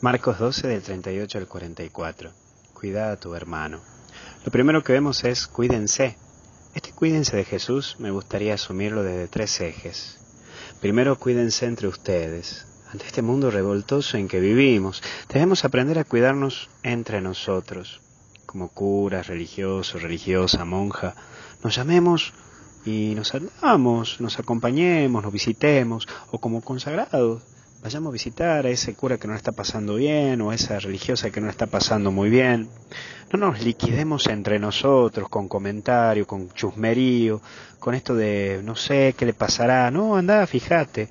Marcos 12 del 38 al 44. Cuida a tu hermano. Lo primero que vemos es cuídense. Este cuídense de Jesús me gustaría asumirlo desde tres ejes. Primero cuídense entre ustedes. Ante este mundo revoltoso en que vivimos, debemos aprender a cuidarnos entre nosotros. Como curas, religioso, religiosa, monja, nos llamemos y nos saludamos, nos acompañemos, nos visitemos, o como consagrados, vayamos a visitar a ese cura que no está pasando bien o a esa religiosa que no está pasando muy bien. No nos liquidemos entre nosotros con comentario, con chusmerío, con esto de no sé qué le pasará. No, anda, fíjate.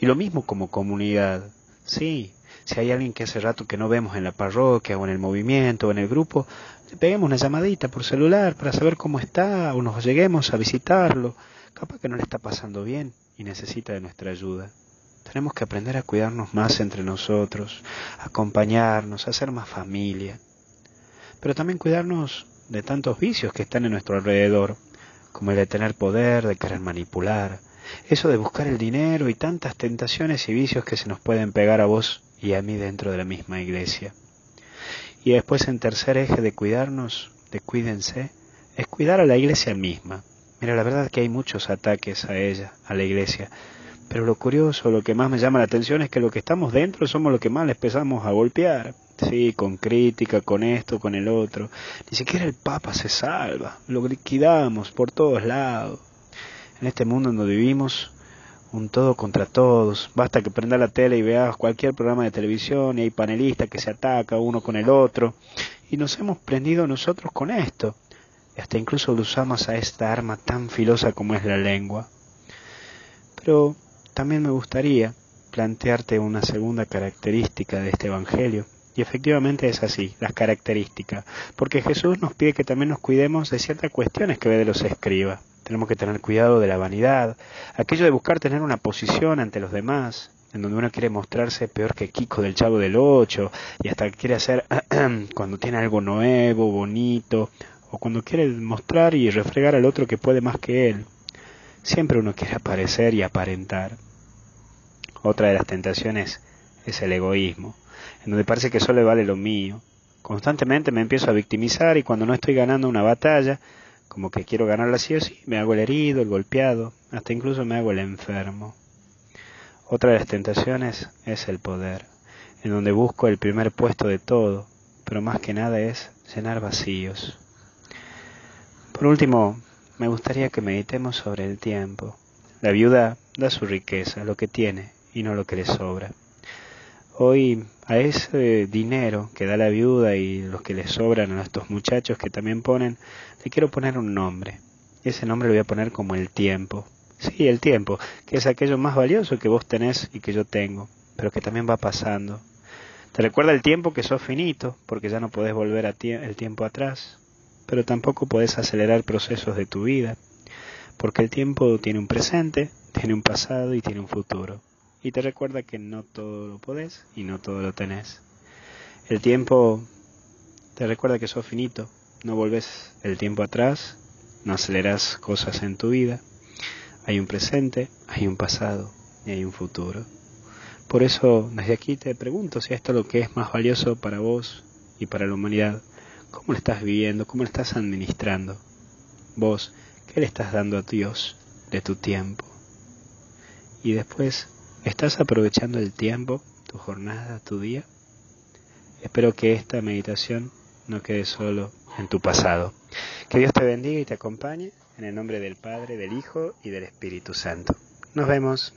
Y lo mismo como comunidad. Sí, si hay alguien que hace rato que no vemos en la parroquia o en el movimiento o en el grupo, le peguemos una llamadita por celular para saber cómo está o nos lleguemos a visitarlo. Capaz que no le está pasando bien y necesita de nuestra ayuda. Tenemos que aprender a cuidarnos más entre nosotros, acompañarnos, hacer más familia. Pero también cuidarnos de tantos vicios que están en nuestro alrededor, como el de tener poder, de querer manipular, eso de buscar el dinero y tantas tentaciones y vicios que se nos pueden pegar a vos y a mí dentro de la misma iglesia. Y después en tercer eje de cuidarnos, de cuídense, es cuidar a la iglesia misma. Mira, la verdad es que hay muchos ataques a ella, a la iglesia, pero lo curioso, lo que más me llama la atención es que lo que estamos dentro somos los que más le empezamos a golpear. Sí, con crítica, con esto, con el otro. Ni siquiera el Papa se salva. Lo liquidamos por todos lados. En este mundo donde vivimos, un todo contra todos. Basta que prenda la tele y veas cualquier programa de televisión y hay panelistas que se atacan uno con el otro. Y nos hemos prendido nosotros con esto. Y hasta incluso usamos a esta arma tan filosa como es la lengua. Pero también me gustaría plantearte una segunda característica de este Evangelio. Y efectivamente es así, las características. Porque Jesús nos pide que también nos cuidemos de ciertas cuestiones que ve de los escribas. Tenemos que tener cuidado de la vanidad, aquello de buscar tener una posición ante los demás, en donde uno quiere mostrarse peor que Kiko del Chavo del Ocho, y hasta quiere hacer cuando tiene algo nuevo, bonito, o cuando quiere mostrar y refregar al otro que puede más que él. Siempre uno quiere aparecer y aparentar. Otra de las tentaciones es el egoísmo, en donde parece que solo vale lo mío. Constantemente me empiezo a victimizar y cuando no estoy ganando una batalla, como que quiero ganarla así o sí, me hago el herido, el golpeado, hasta incluso me hago el enfermo. Otra de las tentaciones es el poder, en donde busco el primer puesto de todo, pero más que nada es llenar vacíos. Por último, me gustaría que meditemos sobre el tiempo. La viuda da su riqueza, lo que tiene, y no lo que le sobra. Hoy a ese dinero que da la viuda y los que le sobran a estos muchachos que también ponen, le quiero poner un nombre. Ese nombre lo voy a poner como el tiempo. Sí, el tiempo, que es aquello más valioso que vos tenés y que yo tengo, pero que también va pasando. Te recuerda el tiempo que sos finito, porque ya no podés volver a el tiempo atrás, pero tampoco podés acelerar procesos de tu vida, porque el tiempo tiene un presente, tiene un pasado y tiene un futuro y te recuerda que no todo lo podés y no todo lo tenés. El tiempo te recuerda que sos finito, no volvés el tiempo atrás, no aceleras cosas en tu vida. Hay un presente, hay un pasado y hay un futuro. Por eso desde aquí te pregunto si esto es lo que es más valioso para vos y para la humanidad. ¿Cómo lo estás viviendo? ¿Cómo lo estás administrando? Vos, ¿qué le estás dando a Dios de tu tiempo? Y después ¿Estás aprovechando el tiempo, tu jornada, tu día? Espero que esta meditación no quede solo en tu pasado. Que Dios te bendiga y te acompañe en el nombre del Padre, del Hijo y del Espíritu Santo. Nos vemos.